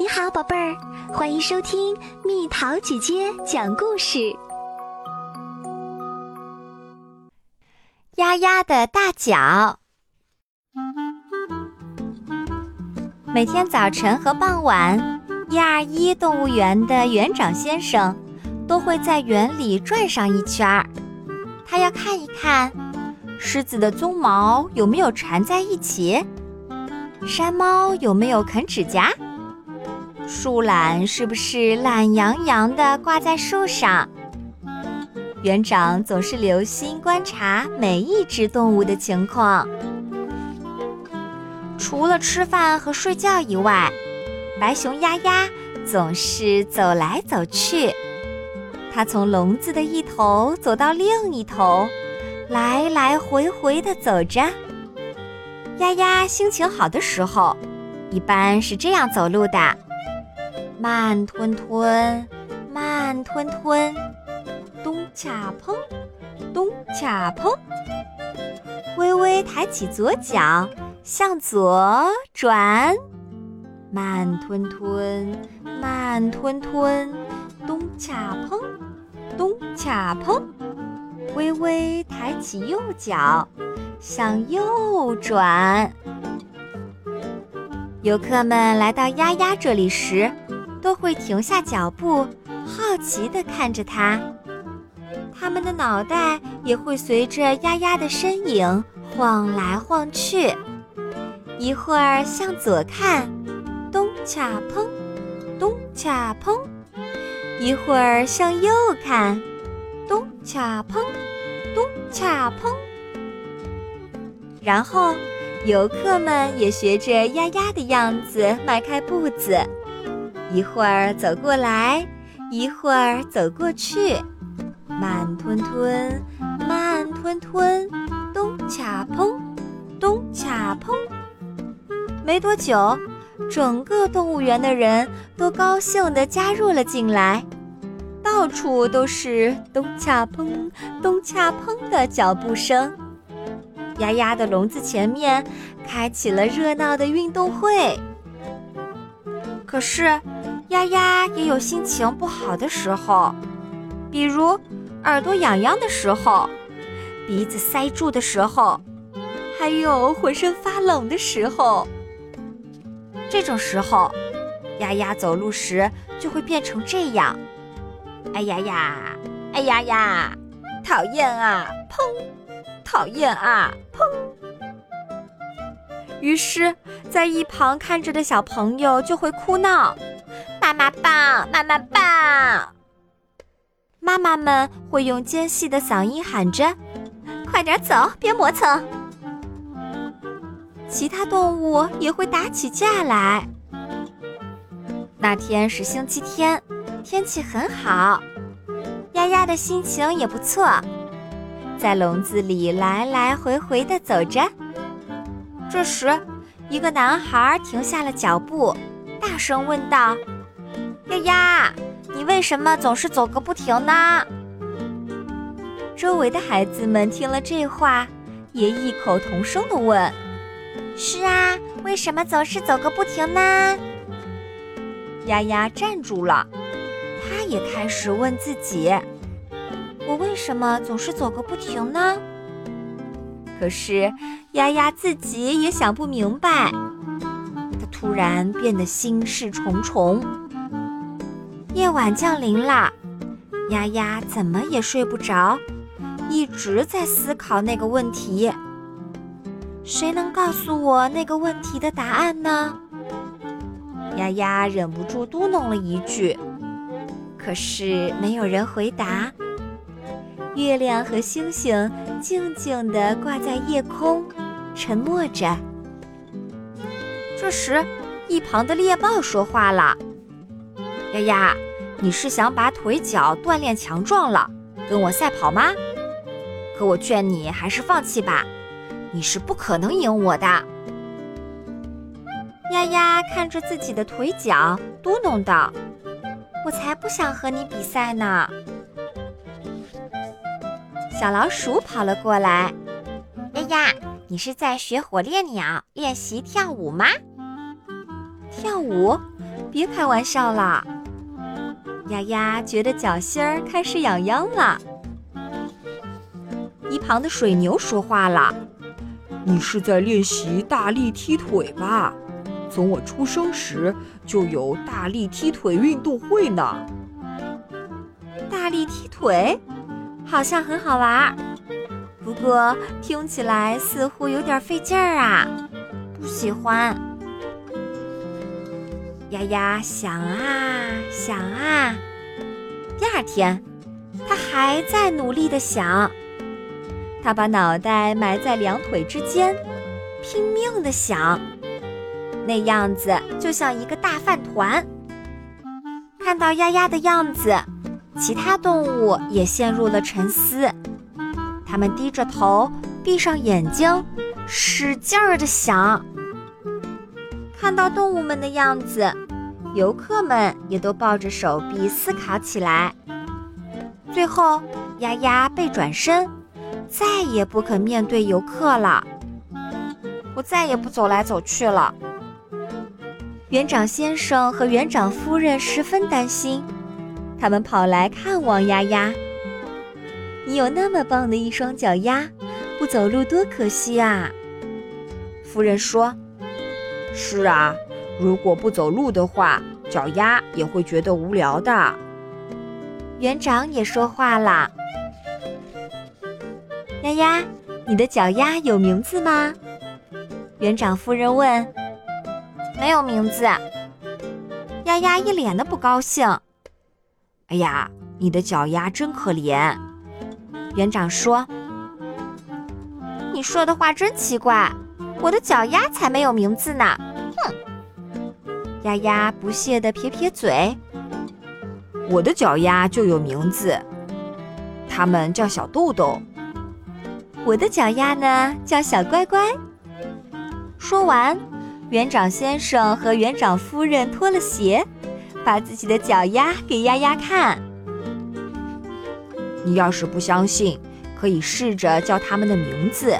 你好，宝贝儿，欢迎收听蜜桃姐姐讲故事。丫丫的大脚。每天早晨和傍晚，一二一动物园的园长先生都会在园里转上一圈儿。他要看一看狮子的鬃毛有没有缠在一起，山猫有没有啃指甲。树懒是不是懒洋洋地挂在树上？园长总是留心观察每一只动物的情况。除了吃饭和睡觉以外，白熊丫丫总是走来走去。它从笼子的一头走到另一头，来来回回地走着。丫丫心情好的时候，一般是这样走路的。慢吞吞，慢吞吞，咚恰砰，咚恰砰。微微抬起左脚，向左转，慢吞吞，慢吞吞，咚恰砰，咚恰砰。微微抬起右脚，向右转。游客们来到丫丫这里时。都会停下脚步，好奇地看着它。他们的脑袋也会随着丫丫的身影晃来晃去。一会儿向左看，咚恰砰，咚恰砰；一会儿向右看，咚恰砰，咚恰砰。然后，游客们也学着丫丫的样子迈开步子。一会儿走过来，一会儿走过去，慢吞吞，慢吞吞，咚恰砰，咚恰砰。没多久，整个动物园的人都高兴地加入了进来，到处都是咚恰砰，咚恰砰的脚步声。丫丫的笼子前面开启了热闹的运动会。可是。丫丫也有心情不好的时候，比如耳朵痒痒的时候，鼻子塞住的时候，还有浑身发冷的时候。这种时候，丫丫走路时就会变成这样：哎呀呀，哎呀呀，讨厌啊！砰，讨厌啊！于是，在一旁看着的小朋友就会哭闹。妈妈棒，妈妈棒！妈妈们会用尖细的嗓音喊着：“快点走，别磨蹭。”其他动物也会打起架来。那天是星期天，天气很好，丫丫的心情也不错，在笼子里来来回回的走着。这时，一个男孩停下了脚步，大声问道。丫丫，你为什么总是走个不停呢？周围的孩子们听了这话，也异口同声地问：“是啊，为什么总是走个不停呢？”丫丫站住了，他也开始问自己：“我为什么总是走个不停呢？”可是丫丫自己也想不明白，他突然变得心事重重。夜晚降临了，丫丫怎么也睡不着，一直在思考那个问题。谁能告诉我那个问题的答案呢？丫丫忍不住嘟哝了一句，可是没有人回答。月亮和星星静静地挂在夜空，沉默着。这时，一旁的猎豹说话了：“丫丫。”你是想把腿脚锻炼强壮了，跟我赛跑吗？可我劝你还是放弃吧，你是不可能赢我的。丫丫看着自己的腿脚，嘟哝道：“我才不想和你比赛呢。”小老鼠跑了过来：“丫丫，你是在学火烈鸟练习跳舞吗？跳舞？别开玩笑了。丫丫觉得脚心儿开始痒痒了。一旁的水牛说话了：“你是在练习大力踢腿吧？从我出生时就有大力踢腿运动会呢。”大力踢腿，好像很好玩，不过听起来似乎有点费劲儿啊，不喜欢。丫丫想啊想啊，第二天，他还在努力的想。他把脑袋埋在两腿之间，拼命的想，那样子就像一个大饭团。看到丫丫的样子，其他动物也陷入了沉思。它们低着头，闭上眼睛，使劲儿的想。看到动物们的样子，游客们也都抱着手臂思考起来。最后，丫丫背转身。再也不肯面对游客了。我再也不走来走去了。园长先生和园长夫人十分担心，他们跑来看望丫丫。你有那么棒的一双脚丫，不走路多可惜啊！夫人说：“是啊，如果不走路的话，脚丫也会觉得无聊的。”园长也说话了。丫丫，你的脚丫有名字吗？园长夫人问。没有名字。丫丫一脸的不高兴。哎呀，你的脚丫真可怜。园长说。你说的话真奇怪，我的脚丫才没有名字呢。哼。丫丫不屑的撇撇嘴。我的脚丫就有名字，它们叫小豆豆。我的脚丫呢，叫小乖乖。说完，园长先生和园长夫人脱了鞋，把自己的脚丫给丫丫看。你要是不相信，可以试着叫他们的名字。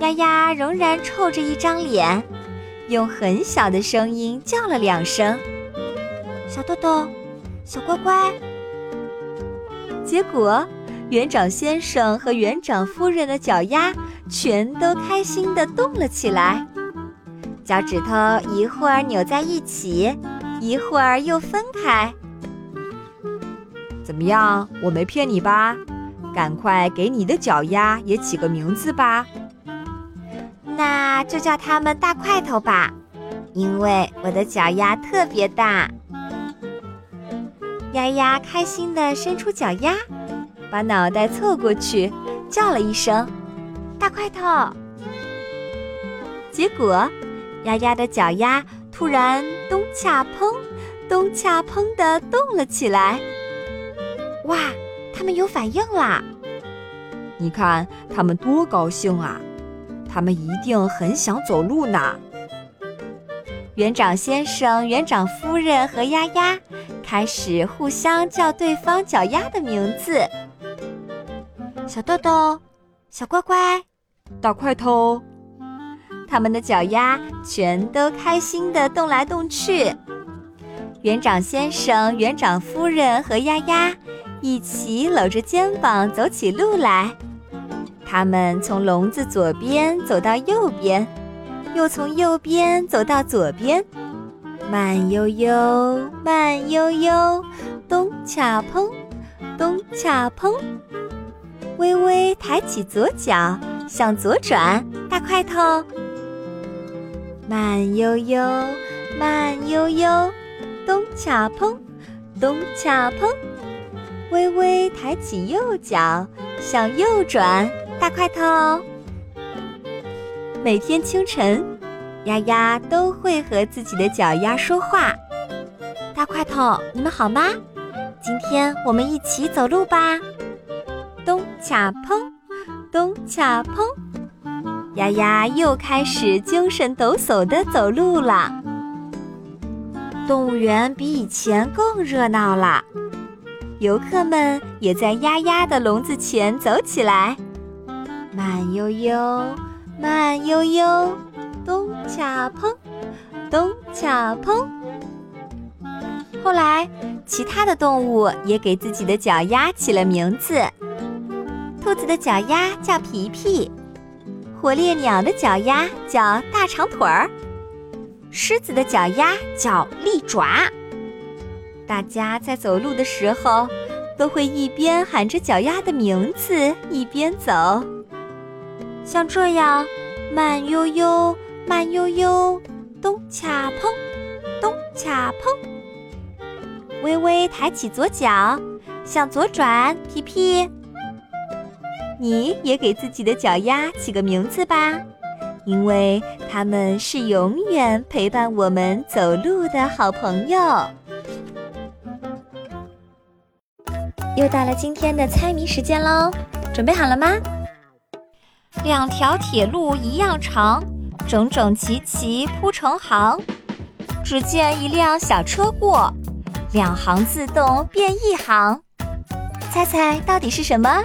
丫丫仍然臭着一张脸，用很小的声音叫了两声：“小豆豆，小乖乖。”结果。园长先生和园长夫人的脚丫全都开心地动了起来，脚趾头一会儿扭在一起，一会儿又分开。怎么样？我没骗你吧？赶快给你的脚丫也起个名字吧。那就叫它们大块头吧，因为我的脚丫特别大。丫丫开心地伸出脚丫。把脑袋凑过去，叫了一声“大块头”，结果丫丫的脚丫突然咚恰砰、咚恰砰地动了起来。哇，他们有反应啦！你看他们多高兴啊！他们一定很想走路呢。园长先生、园长夫人和丫丫开始互相叫对方脚丫的名字。小豆豆，小乖乖，大块头，他们的脚丫全都开心地动来动去。园长先生、园长夫人和丫丫一起搂着肩膀走起路来。他们从笼子左边走到右边，又从右边走到左边，慢悠悠，慢悠悠，咚恰砰，咚恰砰。微微抬起左脚，向左转，大块头。慢悠悠，慢悠悠，咚恰砰，咚恰砰。微微抬起右脚，向右转，大块头。每天清晨，丫丫都会和自己的脚丫说话。大块头，你们好吗？今天我们一起走路吧。咚恰砰，咚恰砰，丫丫又开始精神抖擞地走路了。动物园比以前更热闹了，游客们也在丫丫的笼子前走起来。慢悠悠，慢悠悠，咚恰砰，咚恰砰。后来，其他的动物也给自己的脚丫起了名字。兔子的脚丫叫皮皮，火烈鸟的脚丫叫大长腿儿，狮子的脚丫叫利爪。大家在走路的时候，都会一边喊着脚丫的名字，一边走，像这样，慢悠悠，慢悠悠，咚恰砰，咚恰砰。微微抬起左脚，向左转，皮皮。你也给自己的脚丫起个名字吧，因为它们是永远陪伴我们走路的好朋友。又到了今天的猜谜时间喽，准备好了吗？两条铁路一样长，整整齐齐铺成行。只见一辆小车过，两行自动变一行。猜猜到底是什么？